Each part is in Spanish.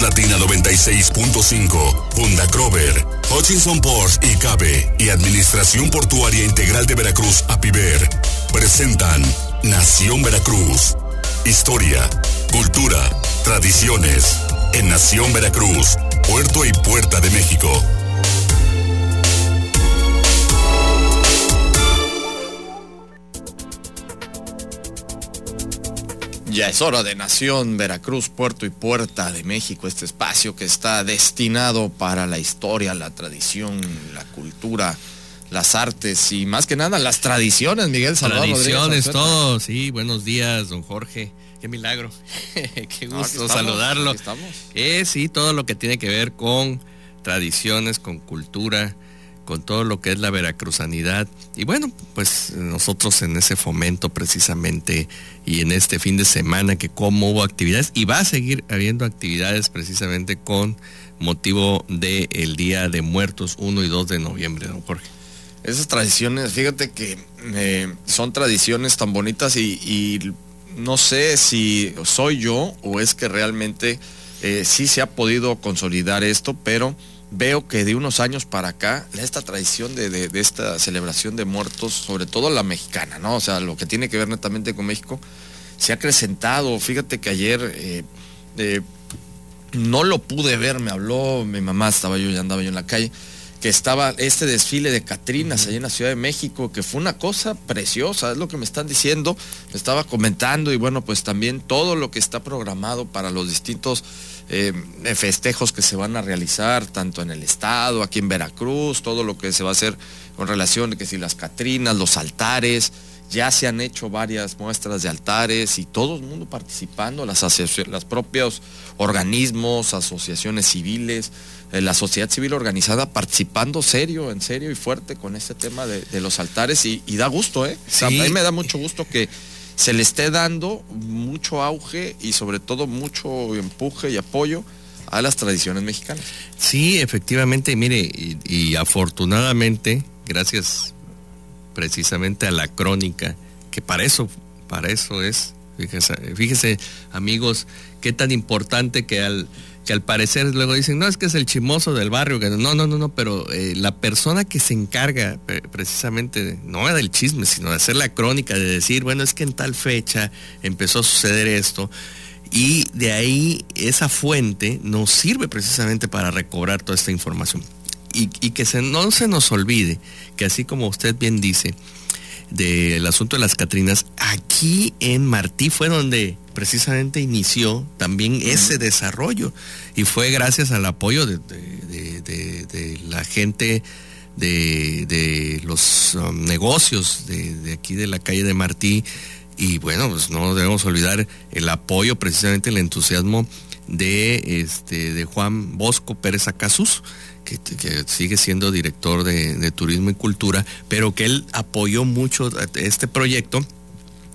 Latina 96.5, Honda Crover, Hutchinson Porsche y Cabe y Administración Portuaria Integral de Veracruz, APIVER, presentan Nación Veracruz. Historia, cultura, tradiciones. En Nación Veracruz, Puerto y Puerta de México. Ya es hora de Nación, Veracruz, Puerto y Puerta de México, este espacio que está destinado para la historia, la tradición, la cultura, las artes y más que nada las tradiciones, Miguel Salvador. Tradiciones, todo, sí, buenos días, don Jorge. Qué milagro. Qué gusto saludarlo. Eh, sí, todo lo que tiene que ver con tradiciones, con cultura, con todo lo que es la veracruzanidad. Y bueno, pues nosotros en ese fomento precisamente y en este fin de semana que como hubo actividades y va a seguir habiendo actividades precisamente con motivo del Día de Muertos 1 y 2 de noviembre, don Jorge. Esas tradiciones, fíjate que eh, son tradiciones tan bonitas y, no sé si soy yo o es que realmente eh, sí se ha podido consolidar esto, pero veo que de unos años para acá, esta tradición de, esta celebración de muertos, sobre todo la mexicana, ¿no? O sea, lo que tiene que ver netamente con México, se ha acrecentado. Fíjate que ayer eh, eh, no lo pude ver, me habló mi mamá, estaba yo, ya andaba yo en la calle, que estaba este desfile de Catrinas allá en la Ciudad de México, que fue una cosa preciosa, es lo que me están diciendo, me estaba comentando y bueno, pues también todo lo que está programado para los distintos eh, festejos que se van a realizar, tanto en el estado, aquí en Veracruz, todo lo que se va a hacer con relación a que si las Catrinas, los altares, ya se han hecho varias muestras de altares y todo el mundo participando, las, las propios organismos, asociaciones civiles, eh, la sociedad civil organizada participando serio, en serio y fuerte con este tema de, los altares y, da gusto, ¿eh? a mí me da mucho gusto que se le esté dando mucho auge y sobre todo mucho empuje y apoyo a las tradiciones mexicanas. Sí, efectivamente, mire, y, afortunadamente, gracias precisamente a la crónica, que para eso, para eso es, fíjese, amigos, qué tan importante que al que al parecer luego dicen, no, es que es el chimoso del barrio, que no, no, no, no, pero eh, la persona que se encarga precisamente, no del chisme, sino de hacer la crónica, de decir, bueno, es que en tal fecha empezó a suceder esto, y de ahí esa fuente nos sirve precisamente para recobrar toda esta información. Y, que se, no se nos olvide que así como usted bien dice, del asunto de las Catrinas, aquí en Martí fue donde precisamente inició también ese desarrollo. Y fue gracias al apoyo de, la gente de, los um, negocios de, aquí de la calle de Martí. Y bueno, pues no debemos olvidar el apoyo, precisamente el entusiasmo de, este, de Juan Bosco Pérez Acasus, que, sigue siendo director de, Turismo y Cultura, pero que él apoyó mucho este proyecto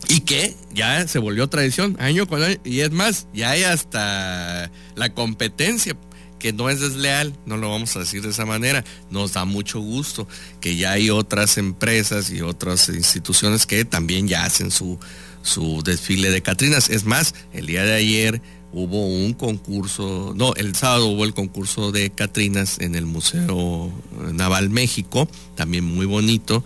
y que ya se volvió tradición año con año. Y es más, ya hay hasta la competencia que no es desleal, no lo vamos a decir de esa manera. Nos da mucho gusto que ya hay otras empresas y otras instituciones que también ya hacen su, su desfile de Catrinas. Es más, el día de ayer hubo un concurso, no, el sábado hubo el concurso de Catrinas en el Museo Naval México, también muy bonito,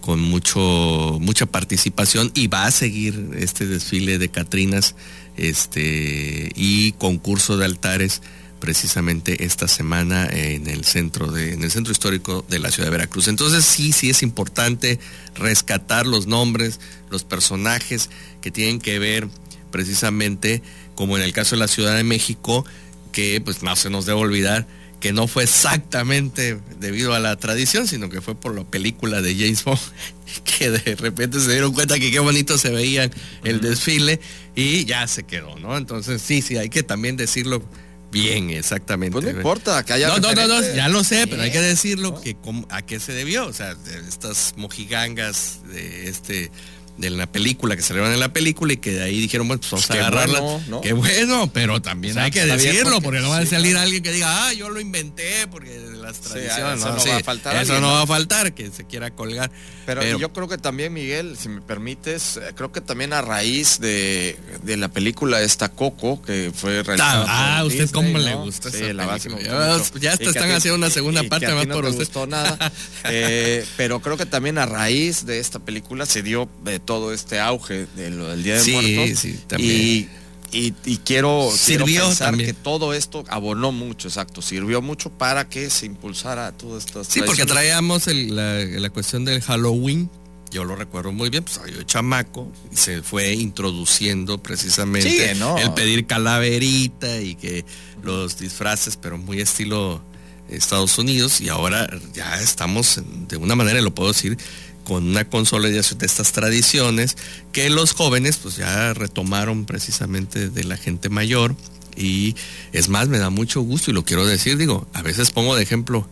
con mucho, mucha participación y va a seguir este desfile de Catrinas este, y concurso de altares precisamente esta semana en el centro de, en el centro histórico de la ciudad de Veracruz. Entonces sí, sí es importante rescatar los nombres, los personajes que tienen que ver precisamente como en el caso de la Ciudad de México, que pues no se nos debe olvidar que no fue exactamente debido a la tradición, sino que fue por la película de James Bond, que de repente se dieron cuenta que qué bonito se veía el desfile y ya se quedó, ¿no? Entonces sí, sí, hay que también decirlo bien, exactamente. Pues no importa que haya. No, no, no, no, ya lo sé, pero hay que decirlo que a qué se debió. O sea, estas mojigangas de este de la película, que salieron en la película y que de ahí dijeron, bueno, pues vamos Pues a agarrarla. bueno, ¿no? Qué bueno, pero también O sea, hay que decirlo, porque- porque, no va a salir alguien que diga, ah, yo lo inventé, porque las tradiciones, eso no sí, va a faltar Eso alguien, no va a faltar, que se quiera colgar. Pero, yo creo que también, Miguel, si me permites, eh, creo que también a raíz de, de la película esta Coco, que fue realizada. Ah, por ¿usted Disney, cómo le gusta Sí, esa la película? Ya, están haciendo una segunda y que parte a ti más no por te usted. gustó nada. Eh, pero creo que también a raíz de esta película se dio de todo este auge del Día de Sí, Muertos. sí, también. Y, y, y quiero, quiero Sirvió pensar también. que todo esto abonó mucho, exacto, sirvió mucho para que se impulsara todas estas Sí, porque traíamos el- la, la cuestión del Halloween. Yo lo recuerdo muy bien, pues yo chamaco, y se fue introduciendo precisamente Sí, ¿no? el pedir calaverita y que los disfraces, pero muy estilo Estados Unidos, y ahora ya estamos de una manera, lo puedo decir, con una consolidación de estas tradiciones que los jóvenes pues ya retomaron precisamente de la gente mayor y es más, me da mucho gusto y lo quiero decir, digo, a veces pongo de ejemplo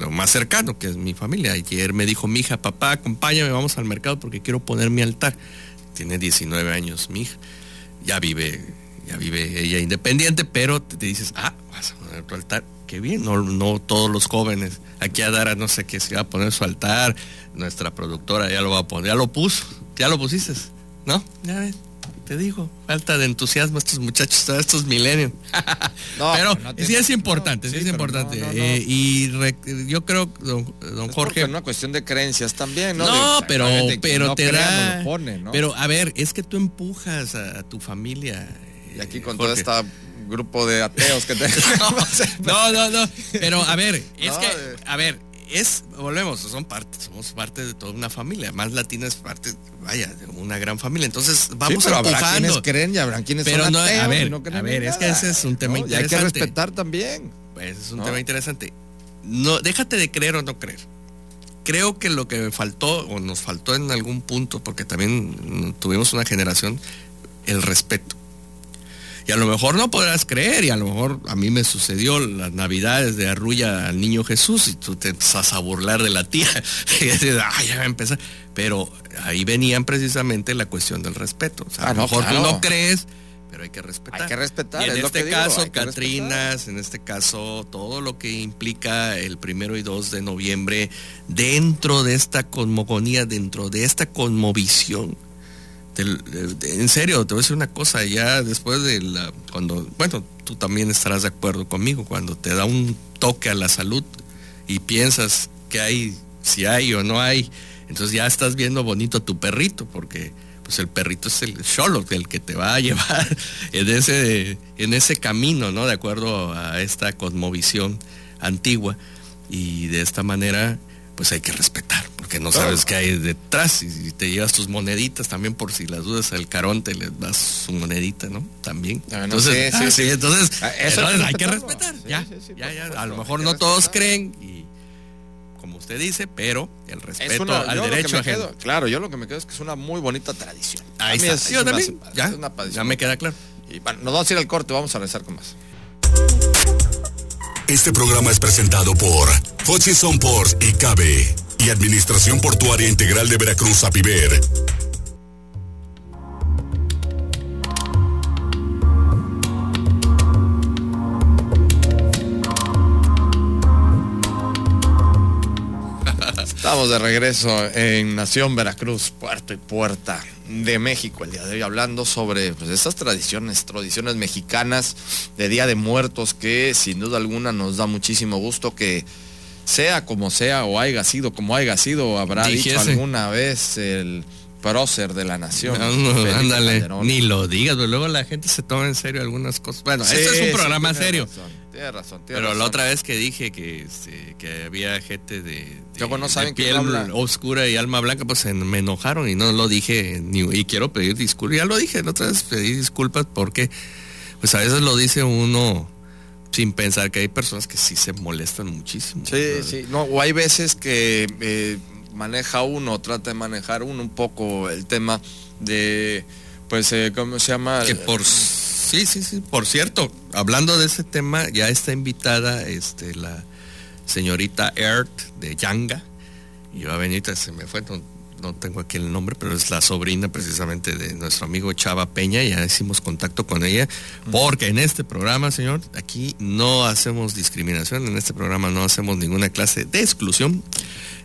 lo más cercano, que es mi familia. Ayer me dijo mi hija, papá, acompáñame, vamos al mercado porque quiero poner mi altar. Tiene 19 años mi hija. Ya vive, ya vive ella independiente, pero te, te dices, ah, vas a poner tu altar. Qué bien, no, no todos los jóvenes. Aquí a Dara no sé qué se va a poner su altar. Nuestra productora ya lo va a poner, ya lo puso, ya lo pusiste, ¿no? Ya ves, te digo, falta de entusiasmo estos muchachos, todos estos milenios. No, pero no sí es importante, no, sí, es importante. Eh, y re- yo creo, don, don Es Jorge, es una cuestión de creencias también, ¿no? no, De- pero, pero te da. Pero a ver, es que tú empujas a, a tu familia. y aquí eh, con Jorge. este grupo de ateos que te... No, no, no. Pero a ver, es No, que, eh. a ver, es, volvemos, son parte, somos parte de toda una familia. Más Latina es parte, vaya, de una gran familia. Entonces vamos sí, pero habrá empujando. quienes creen y habrán quienes Pero son no, a ateos ver, y no creen a ver, es que ese es un tema ¿no? Y hay que interesante. respetar también. Pues es un tema interesante. No, déjate de creer o no creer. Creo que lo que me faltó o nos faltó en algún punto, porque también tuvimos una generación, el respeto. Y a lo mejor no podrás creer, y a lo mejor a mí me sucedió las navidades de arrulla al niño Jesús, y tú te empezás a burlar de la tía, y dices, "Ay, ya va a empezar. Pero ahí venían precisamente la cuestión del respeto. O sea, Ah, a lo no, mejor claro. tú no crees, pero hay que respetar. Hay que respetar, Y en es lo este que digo, caso, que Catrinas, en este caso, todo lo que implica el primero y 2 de noviembre dentro de esta cosmogonía, dentro de esta cosmovisión. En serio, te voy a decir una cosa, ya después de la, cuando, bueno, tú también estarás de acuerdo conmigo, cuando te da un toque a la salud y piensas que hay, si hay o no hay, entonces ya estás viendo bonito a tu perrito, porque pues el perrito es el solo, el que te va a llevar en ese, en ese camino, ¿no? De acuerdo a esta cosmovisión antigua. Y de esta manera, pues hay que respetar, porque no Claro. sabes qué hay detrás. Y te llevas tus moneditas también por si las dudas al caronte le das su monedita, ¿no? También. Ah, no, entonces, sí, sí, ah, sí. entonces, Ah, eso entonces hay que respetar. Ya, A lo mejor no todos creen y como usted dice, pero el Es respeto una, al derecho ajeno. quedo- claro, yo lo que me quedo es que es una muy bonita tradición. Ahí está. es- Yo también, ya, es una tradición. ya me queda claro. Y bueno, nos vamos a ir al corte, vamos a regresar con más. Este programa es presentado por Hutchison Ports y Cabe y Administración Portuaria Integral de Veracruz, Apiver. Estamos de regreso en Nación Veracruz, puerto y puerta de México el día de hoy, hablando sobre pues, estas tradiciones, tradiciones mexicanas de Día de Muertos que sin duda alguna nos da muchísimo gusto que sea como sea o haya sido como haya sido, habrá dicho alguna vez el prócer de la nación. No, no, ándale, Calderón. ni lo digas, pero luego la gente se toma en serio algunas cosas. Bueno, Sí, este es un programa serio. razón, Tiene razón, tiene Pero la otra vez que dije que, este, que había gente de, de- Luego no de saben que piel habla. oscura y alma blanca, pues se me enojaron y no lo dije ni, y quiero pedir disculpas. Ya lo dije, la otra vez pedí disculpas porque pues a veces lo dice uno sin pensar que hay personas que sí se molestan muchísimo. Sí, sí, no, o hay veces que eh, maneja uno, trata de manejar uno un poco el tema de, pues, eh, ¿cómo se llama? Que por sí, sí, sí. Por cierto, hablando de ese tema, ya está invitada este la señorita Earth de Yanga. Y yo a Benita se me fue. no, no tengo aquí el nombre, pero es la sobrina precisamente de nuestro amigo Chava Peña, ya hicimos contacto con ella, porque en este programa, señor, aquí no hacemos discriminación, en este programa no hacemos ninguna clase de exclusión.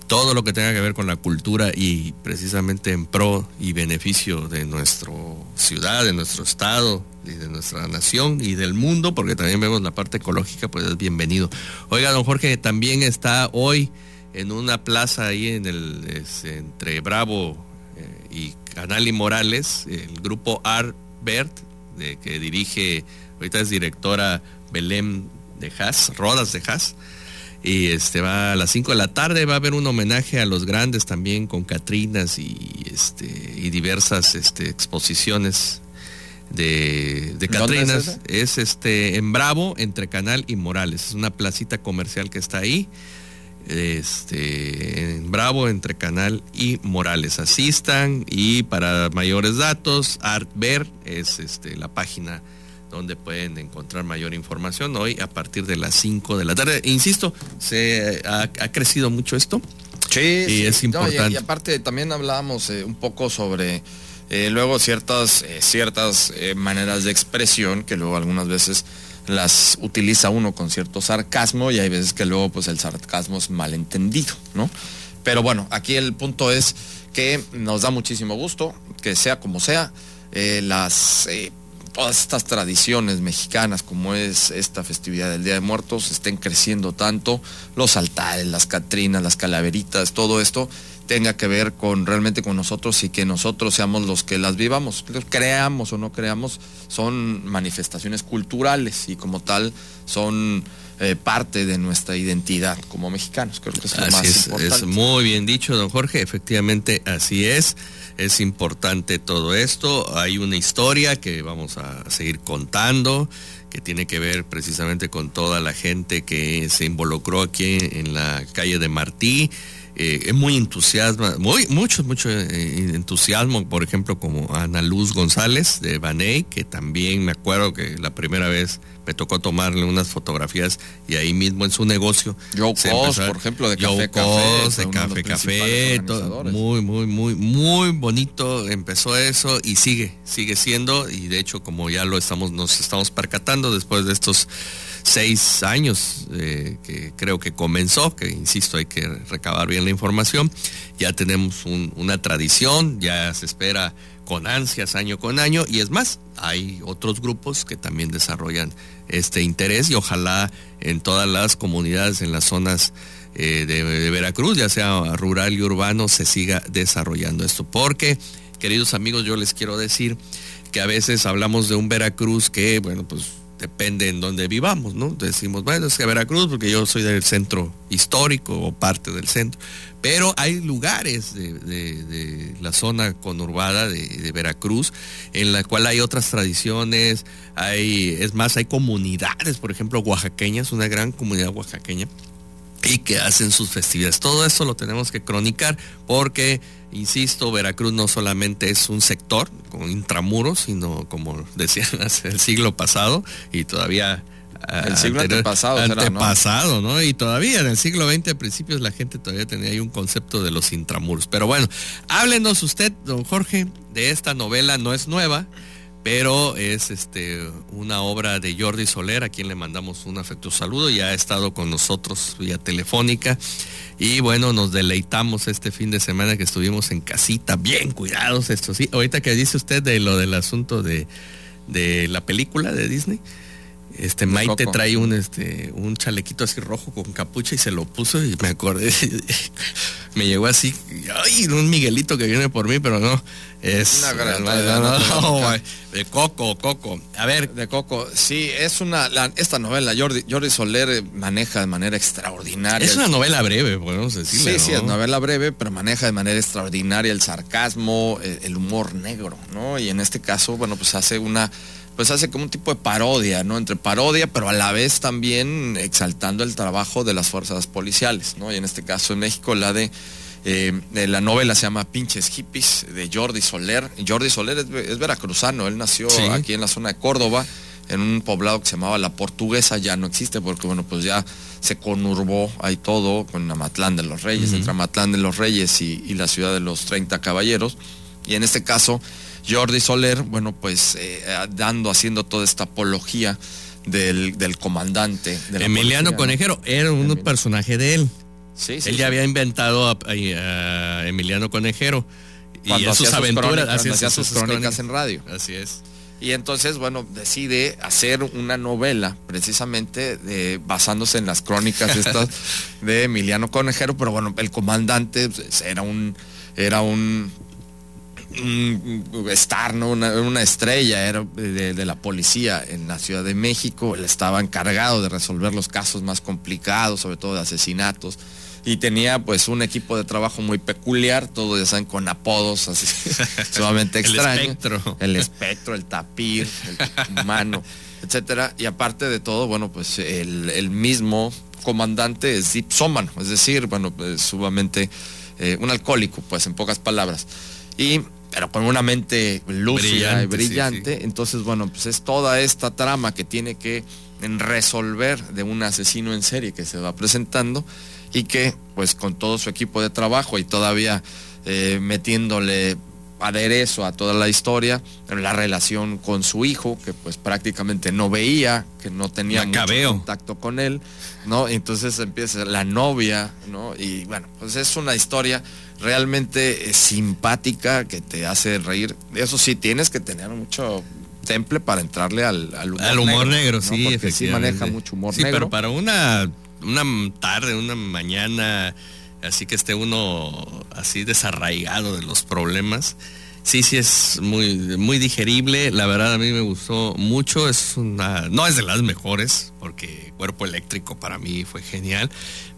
Todo lo que tenga que ver con la cultura y precisamente en pro y beneficio de nuestra ciudad, de nuestro estado, de nuestra nación y del mundo, porque también vemos la parte ecológica, pues es bienvenido. Oiga, don Jorge, también está hoy en una plaza ahí en el entre Bravo eh, y Canal y Morales, el grupo Arbert, de, que dirige, ahorita es directora Belén de Haas, Rodas de Haas. Y este va a las 5 de la tarde, va a haber un homenaje a los grandes también con Catrinas y este y diversas este, exposiciones de, de Catrinas. Es, es, este en Bravo, entre Canal y Morales. Es una placita comercial que está ahí este, en Bravo, entre Canal y Morales. Asistan y para mayores datos, ArtVer es este, la página donde pueden encontrar mayor información hoy a partir de las 5 de la tarde. Insisto, se ha, crecido mucho esto. Sí, y es importante. y, aparte también hablábamos eh, un poco sobre eh, luego ciertas, eh, ciertas maneras de expresión que luego algunas veces las utiliza uno con cierto sarcasmo y hay veces que luego pues el sarcasmo es malentendido, ¿no? Pero bueno, aquí el punto es que nos da muchísimo gusto, que sea como sea, eh, las, eh, todas estas tradiciones mexicanas como es esta festividad del Día de Muertos estén creciendo tanto, los altares, las catrinas, las calaveritas, todo esto tenga que ver con realmente con nosotros y que nosotros seamos los que las vivamos. Creamos o no creamos, son manifestaciones culturales y como tal son eh, parte de nuestra identidad como mexicanos. Creo que es lo más es, importante. Es muy bien dicho, don Jorge. Efectivamente, así es. Es importante todo esto. Hay una historia que vamos a seguir contando que tiene que ver precisamente con toda la gente que se involucró aquí en la calle de Martí eh, es muy entusiasma, muy, mucho, mucho eh, entusiasmo, por ejemplo, como Ana Luz González de Baney, que también me acuerdo que la primera vez me tocó tomarle unas fotografías y ahí mismo en su negocio. Yo por ejemplo, de Café Café. de Café Café, muy, muy, muy, muy bonito empezó eso y sigue, sigue siendo, y de hecho como ya lo estamos, nos estamos percatando después de estos seis años eh, que creo que comenzó, que insisto, hay que recabar bien la información. Ya tenemos una tradición, ya se espera con ansias año con año y es más, hay otros grupos que también desarrollan este interés y ojalá en todas las comunidades, en las zonas eh, de, de Veracruz, ya sea rural y urbano, se siga desarrollando esto. Porque, queridos amigos, yo les quiero decir que a veces hablamos de un Veracruz que, bueno, pues depende en donde vivamos, ¿no? Decimos, bueno, es que Veracruz, porque yo soy del centro histórico o parte del centro, pero hay lugares de, la zona conurbada de, Veracruz en la cual hay otras tradiciones, hay, es más, hay comunidades, por ejemplo, oaxaqueñas, una gran comunidad oaxaqueña, y que hacen sus festividades. Todo eso lo tenemos que cronicar porque Insisto, Veracruz no solamente es un sector con intramuros, sino como decían hace el siglo pasado y todavía ah, el siglo antepasado, antepasado ¿no? Y todavía en el siglo XX a principios la gente todavía tenía ahí un concepto de los intramuros. Pero bueno, háblenos usted, don Jorge, de esta novela, no es nueva, pero es este una obra de Jordi Soler, a quien le mandamos un afectuoso saludo, ya ha estado con nosotros vía telefónica y bueno, nos deleitamos este fin de semana que estuvimos en casita, bien cuidados, esto sí. Ahorita que dice usted de lo del asunto de, de la película de Disney, este Maite trae un este un chalequito así rojo con capucha y se lo puso y me acordé me llegó así ay un Miguelito que viene por mí pero no es de Coco Coco. A ver. De Coco sí es una esta novela Jordi, Jordi Soler maneja de manera extraordinaria es una novela breve podemos decirle sí sí es novela breve pero maneja de manera extraordinaria el sarcasmo el, el humor negro no y en este caso bueno pues hace una pues hace como un tipo de parodia, ¿no? Entre parodia, pero a la vez también exaltando el trabajo de las fuerzas policiales, ¿no? Y en este caso en México la de, eh, la novela se llama Pinches Hippies de Jordi Soler. Jordi Soler es, veracruzano, él nació aquí en la zona de Córdoba. en un poblado que se llamaba La Portuguesa, ya no existe porque bueno, pues ya se conurbó ahí todo con Amatlán de los Reyes, entre Amatlán de los Reyes y, y, la ciudad de los 30 caballeros. Y en este caso, Jordi Soler, bueno, pues eh, dando, haciendo toda esta apología del, del comandante. De Emiliano Conejero era un personaje de él. Sí, él ya había inventado a, Emiliano Conejero y a sus aventuras, hacía sus, crónicas en radio. Así es. Y entonces, bueno, decide hacer una novela precisamente de, basándose en las crónicas estas de Emiliano Conejero, pero bueno, el comandante pues, era un era un un star, ¿no? una, estrella era de, la policía en la Ciudad de México. Él estaba encargado de resolver los casos más complicados, sobre todo de asesinatos. Y tenía pues un equipo de trabajo muy peculiar, todos ya saben, con apodos así sumamente extraños. el espectro. El espectro, el tapir, el humano, etcétera. Y aparte de todo, bueno, pues el, mismo comandante es dipsómano, es decir, bueno, pues, sumamente eh, un alcohólico, pues en pocas palabras. Y pero con una mente lúcida y brillante. Entonces, bueno, pues es toda esta trama que tiene que resolver de un asesino en serie que se va presentando y que, pues con todo su equipo de trabajo y todavía eh, metiéndole aderezo a toda la historia, la relación con su hijo, que pues prácticamente no veía, que no tenía mucho contacto con él, ¿no? Entonces empieza la novia, ¿no? Y bueno, pues es una historia realmente eh, simpática que te hace reír. Eso sí, tienes que tener mucho temple para entrarle al, al humor, al humor negro, sí, Porque sí maneja mucho humor negro. pero para una, una tarde, una mañana, así que esté uno así desarraigado de los problemas, sí, sí es muy, muy digerible. La verdad a mí me gustó mucho. Es una, no es de las mejores, porque Cuerpo Eléctrico para mí fue genial.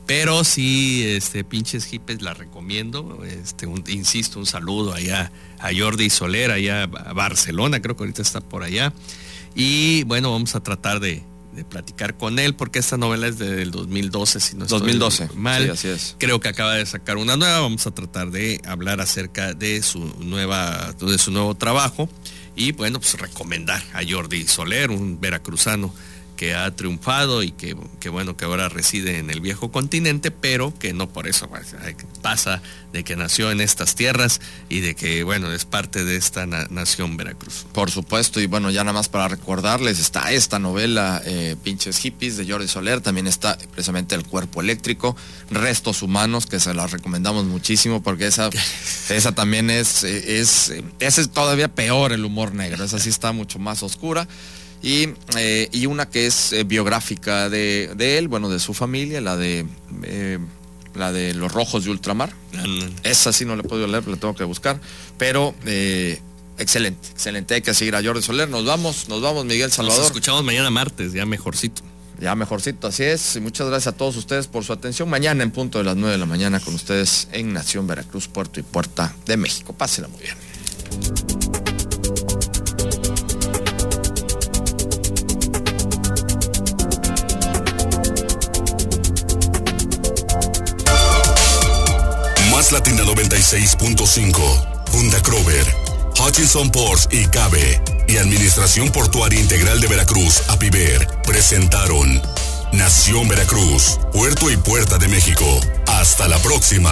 Pero sí, este, pinches hippies la recomiendo. Este, insisto, un saludo allá a Jordi Soler, allá a Barcelona, creo que ahorita está por allá. Y bueno, vamos a tratar de, platicar con él, porque esta novela es del 2012, si no estoy 2012. mal. así es. Creo que acaba de sacar una nueva. Vamos a tratar de hablar acerca de su nueva, de su nuevo trabajo. Y bueno, pues recomendar a Jordi Soler, un veracruzano que ha triunfado y que, bueno, que ahora reside en el viejo continente, pero que no por eso pues, pasa de que nació en estas tierras y de que, bueno, es parte de esta nación Veracruz. Por supuesto, y bueno, ya nada más para recordarles, está esta novela, eh, Pinches Hippies, de Jordi Soler, también está precisamente El Cuerpo Eléctrico, Restos Humanos, que se la recomendamos muchísimo, porque esa, esa también es, es, ese es todavía peor el humor negro, esa sí está mucho más oscura. Eh, y, una que es eh, biográfica de, él, bueno, de su familia, la de eh, la de Los Rojos de Ultramar. Esa sí no le puedo leer, la tengo que buscar, pero excelente, excelente. Hay que seguir a Jordi Soler. Nos vamos, nos vamos, Miguel Salvador. Nos escuchamos mañana martes, ya mejorcito. Ya mejorcito, así es. Y muchas gracias a todos ustedes por su atención. Mañana en punto de las 9 de la mañana con ustedes en Nación Veracruz, Puerto y Puerta de México. Pásela muy bien. 96.5, Honda Crover, Hutchinson Ports y Cabe y Administración Portuaria Integral de Veracruz, APIVER, presentaron Nación Veracruz, Puerto y Puerta de México. Hasta la próxima.